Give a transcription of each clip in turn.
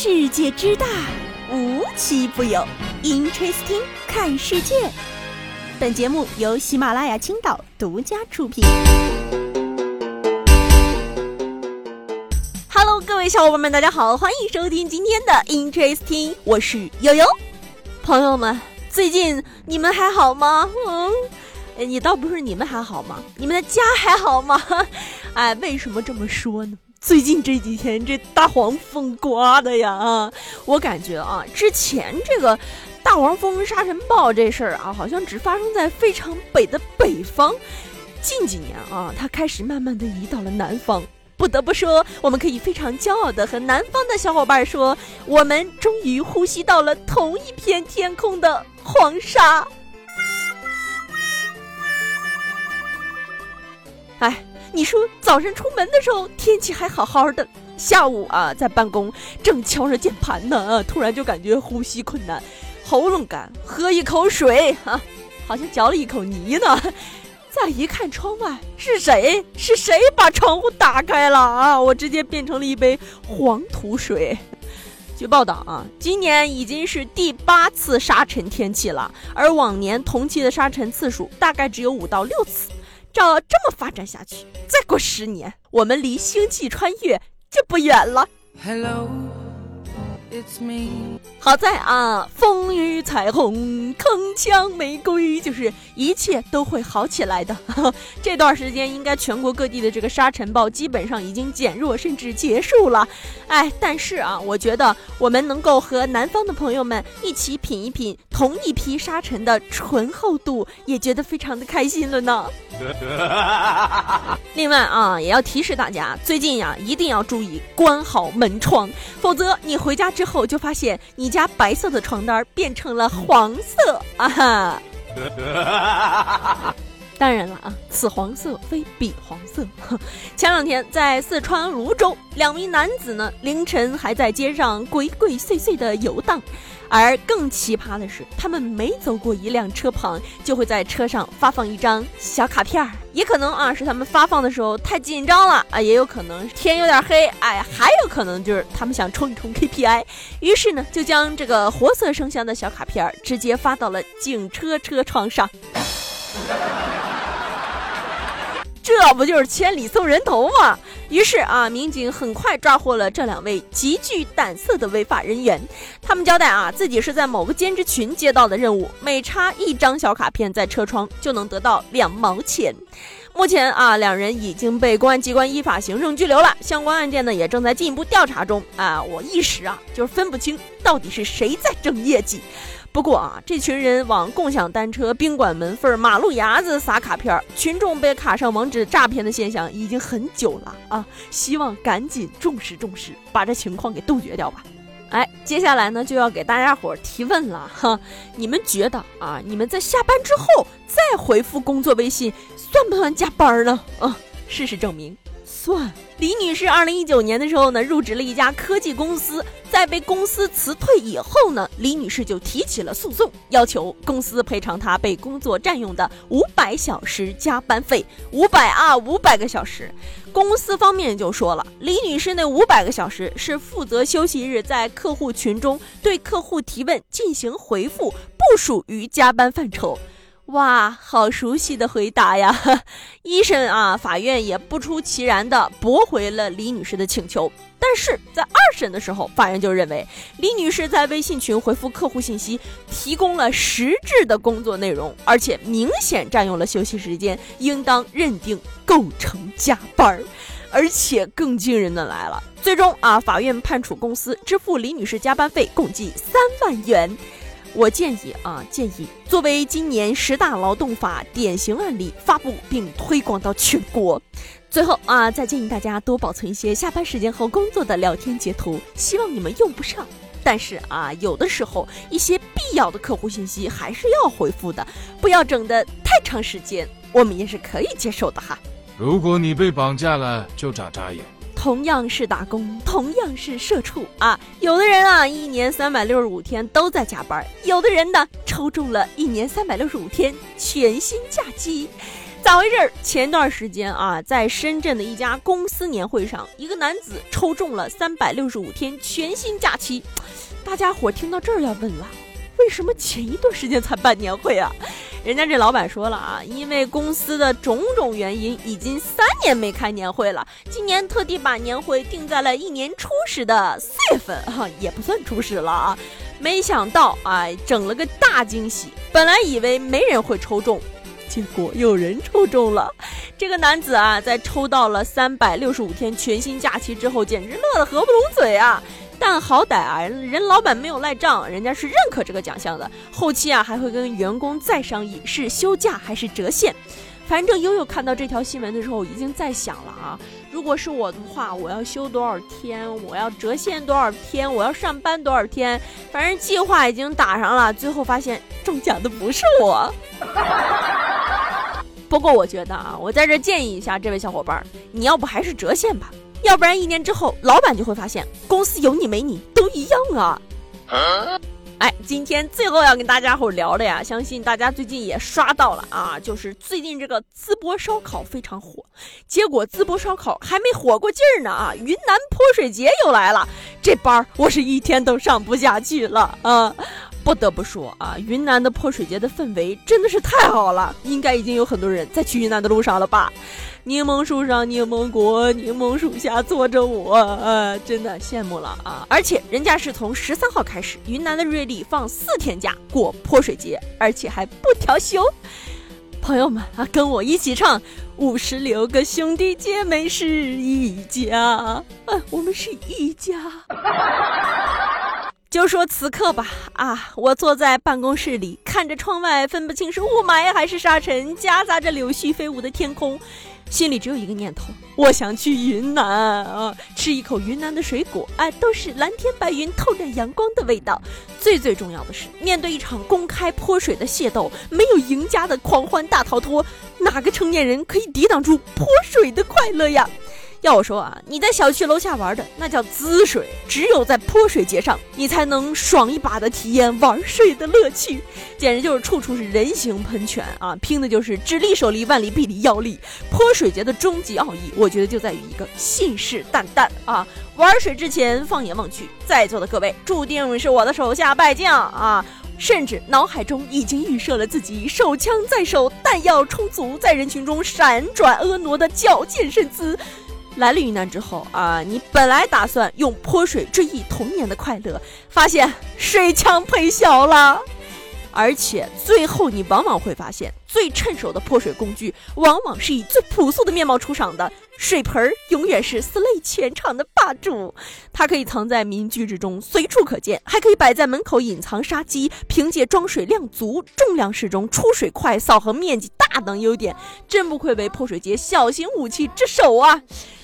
世界之大，无奇不有。Interesting，看世界。本节目由喜马拉雅青岛独家出品。Hello，各位小伙伴们，大家好，欢迎收听今天的 Interesting，我是悠悠。朋友们，最近你们还好吗？嗯，你倒不是你们还好吗？你们的家还好吗？哎，为什么这么说呢？最近这几天这大黄蜂刮的呀啊！我感觉啊，之前这个大黄蜂沙尘暴这事儿啊，好像只发生在非常北的北方。近几年啊，它开始慢慢的移到了南方。不得不说，我们可以非常骄傲的和南方的小伙伴说，我们终于呼吸到了同一片天空的黄沙。你说早上出门的时候天气还好好的，下午啊在办公正敲着键盘呢，突然就感觉呼吸困难，喉咙干，喝一口水啊，好像嚼了一口泥呢。再一看窗外，是谁？是谁把窗户打开了啊？我直接变成了一杯黄土水。据报道啊，今年已经是第八次沙尘天气了，而往年同期的沙尘次数大概只有五到六次。照这么发展下去，再过十年，我们离星际穿越就不远了。好在啊，风雨彩虹，铿锵玫瑰，就是一切都会好起来的。这段时间应该全国各地的这个沙尘暴基本上已经减弱，甚至结束了。哎，但是啊，我觉得我们能够和南方的朋友们一起品一品同一批沙尘的醇厚度，也觉得非常的开心了呢。另外啊，也要提示大家，最近呀，一定要注意关好门窗，否则你回家之后就发现你家白色的床单变成了黄色啊！哈。当然了啊，此黄色非彼黄色。前两天在四川泸州，两名男子呢凌晨还在街上鬼鬼祟祟的游荡。而更奇葩的是，他们每走过一辆车旁，就会在车上发放一张小卡片儿。也可能啊，是他们发放的时候太紧张了啊，也有可能天有点黑，哎，还有可能就是他们想冲一冲 KPI，于是呢，就将这个活色生香的小卡片直接发到了警车车窗上。这不就是千里送人头吗？于是啊，民警很快抓获了这两位极具胆色的违法人员。他们交代啊，自己是在某个兼职群接到的任务，每插一张小卡片在车窗就能得到两毛钱。目前啊，两人已经被公安机关依法行政拘留了，相关案件呢也正在进一步调查中。啊，我一时啊就是分不清到底是谁在挣业绩。不过啊，这群人往共享单车、宾馆门缝、马路牙子撒卡片，群众被卡上网址诈骗的现象已经很久了啊！希望赶紧重视重视，把这情况给杜绝掉吧。哎，接下来呢就要给大家伙提问了哈，你们觉得啊，你们在下班之后再回复工作微信，算不算加班呢？啊，事实证明。算李女士，二零一九年的时候呢，入职了一家科技公司，在被公司辞退以后呢，李女士就提起了诉讼，要求公司赔偿她被工作占用的五百小时加班费。五百啊，五百个小时。公司方面就说了，李女士那五百个小时是负责休息日在客户群中对客户提问进行回复，不属于加班范畴。哇，好熟悉的回答呀！一审啊，法院也不出其然的驳回了李女士的请求。但是在二审的时候，法院就认为李女士在微信群回复客户信息，提供了实质的工作内容，而且明显占用了休息时间，应当认定构成加班儿。而且更惊人的来了，最终啊，法院判处公司支付李女士加班费共计三万元。我建议啊，建议作为今年十大劳动法典型案例发布并推广到全国。最后啊，再建议大家多保存一些下班时间后工作的聊天截图，希望你们用不上。但是啊，有的时候一些必要的客户信息还是要回复的，不要整的太长时间，我们也是可以接受的哈。如果你被绑架了，就眨眨眼。同样是打工，同样是社畜啊！有的人啊，一年三百六十五天都在加班；有的人呢，抽中了一年三百六十五天全薪假期。咋回事？前段时间啊，在深圳的一家公司年会上，一个男子抽中了三百六十五天全薪假期。大家伙听到这儿要问了，为什么前一段时间才办年会啊？人家这老板说了啊，因为公司的种种原因，已经三年没开年会了，今年特地把年会定在了一年初始的四月份，哈，也不算初始了啊。没想到啊，整了个大惊喜，本来以为没人会抽中。结果有人抽中了，这个男子啊，在抽到了三百六十五天全薪假期之后，简直乐得合不拢嘴啊！但好歹啊，人老板没有赖账，人家是认可这个奖项的，后期啊还会跟员工再商议是休假还是折现。反正悠悠看到这条新闻的时候，已经在想了啊，如果是我的话，我要休多少天，我要折现多少天，我要上班多少天，反正计划已经打上了，最后发现中奖的不是我。不过我觉得啊，我在这建议一下这位小伙伴，你要不还是折现吧，要不然一年之后老板就会发现公司有你没你都一样啊。哎，今天最后要跟大家伙聊的呀，相信大家最近也刷到了啊，就是最近这个淄博烧烤非常火，结果淄博烧烤还没火过劲儿呢啊，云南泼水节又来了，这班儿我是一天都上不下去了啊。不得不说啊，云南的泼水节的氛围真的是太好了，应该已经有很多人在去云南的路上了吧？柠檬树上柠檬果，柠檬树下坐着我，呃，真的羡慕了啊！而且人家是从十三号开始，云南的瑞丽放四天假过泼水节，而且还不调休。朋友们啊，跟我一起唱：五十六个兄弟姐妹是一家，啊，我们是一家。就说此刻吧，啊，我坐在办公室里，看着窗外，分不清是雾霾还是沙尘，夹杂着柳絮飞舞的天空，心里只有一个念头：我想去云南啊，吃一口云南的水果，哎，都是蓝天白云透着阳光的味道。最最重要的是，面对一场公开泼水的械斗，没有赢家的狂欢大逃脱，哪个成年人可以抵挡住泼水的快乐呀？要我说啊，你在小区楼下玩的那叫滋水，只有在泼水节上，你才能爽一把的体验玩水的乐趣，简直就是处处是人形喷泉啊！拼的就是只力手力，万里臂力腰力。泼水节的终极奥义，我觉得就在于一个信誓旦旦啊！玩水之前放眼望去，在座的各位注定是我的手下败将啊！甚至脑海中已经预设了自己手枪在手，弹药充足，在人群中闪转婀娜的矫健身姿。来了云南之后啊，你本来打算用泼水追忆童年的快乐，发现水枪配小了，而且最后你往往会发现，最趁手的泼水工具往往是以最朴素的面貌出场的。水盆儿永远是 slay 全场的霸主，它可以藏在民居之中，随处可见，还可以摆在门口隐藏杀机。凭借装水量足、重量适中、出水快、扫横面积大等优点，真不愧为泼水节小型武器之首啊！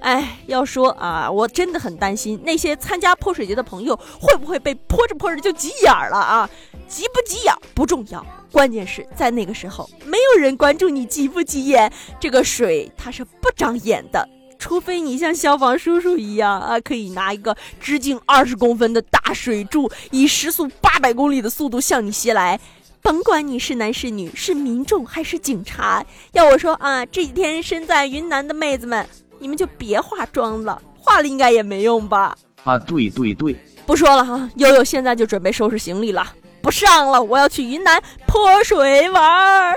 哎，要说啊，我真的很担心那些参加泼水节的朋友会不会被泼着泼着就急眼了啊？急不急眼不重要，关键是在那个时候没有人关注你急不急眼。这个水它是不长眼的，除非你像消防叔叔一样啊，可以拿一个直径二十公分的大水柱，以时速八百公里的速度向你袭来。甭管你是男是女，是民众还是警察，要我说啊，这几天身在云南的妹子们。你们就别化妆了，化了应该也没用吧？啊，对对对，不说了哈，悠悠现在就准备收拾行李了，不上了，我要去云南泼水玩儿。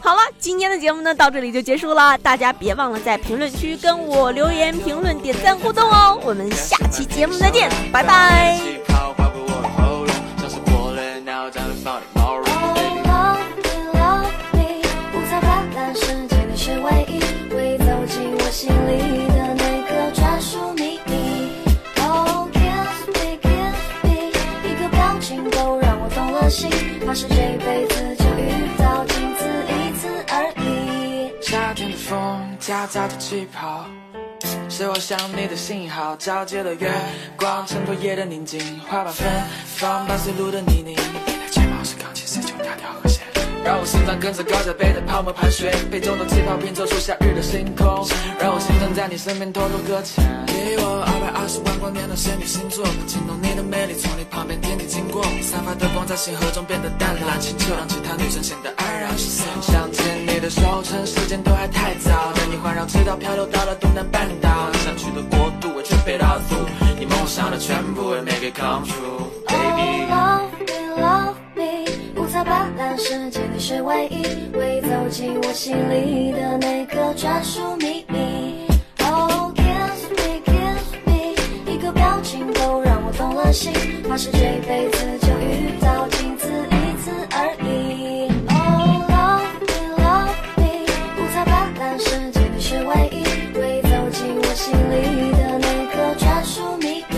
好了，今天的节目呢到这里就结束了，大家别忘了在评论区跟我留言、评论、点赞互动哦，我们下期节目再见，拜拜。是这辈子就遇到仅此一次而已。夏天的风夹杂着气泡，是我想你的信号。皎洁的月光衬托夜的宁静，花瓣芬芳伴随路的泥泞。让我心脏跟着高脚杯的泡沫盘旋，杯中的气泡拼凑出夏日的星空。让我心脏在你身边偷偷搁浅。给我二百二十万光年的仙女星座，惊动你的美丽，从你旁边天地经过，散发的光在星河中变得淡蓝清澈，让其他女生显得黯然失色。想牵你的。手，趁，时间都还太早。带你环绕赤道漂流到了东南半岛，想去的国度我全被绕住，你梦想的全部会 make it come true，baby。是唯一，会走进我心里的那个专属秘密。Oh, kiss me, kiss me，一个表情都让我动了心，怕是这辈子就遇到仅此一次而已。Oh, love me, love me，五彩斑斓世界你是唯一，会走进我心里的那个专属秘密。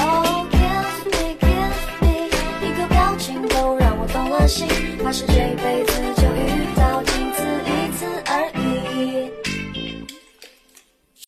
Oh, kiss me, kiss me，一个表情都让我动了心，怕是这辈子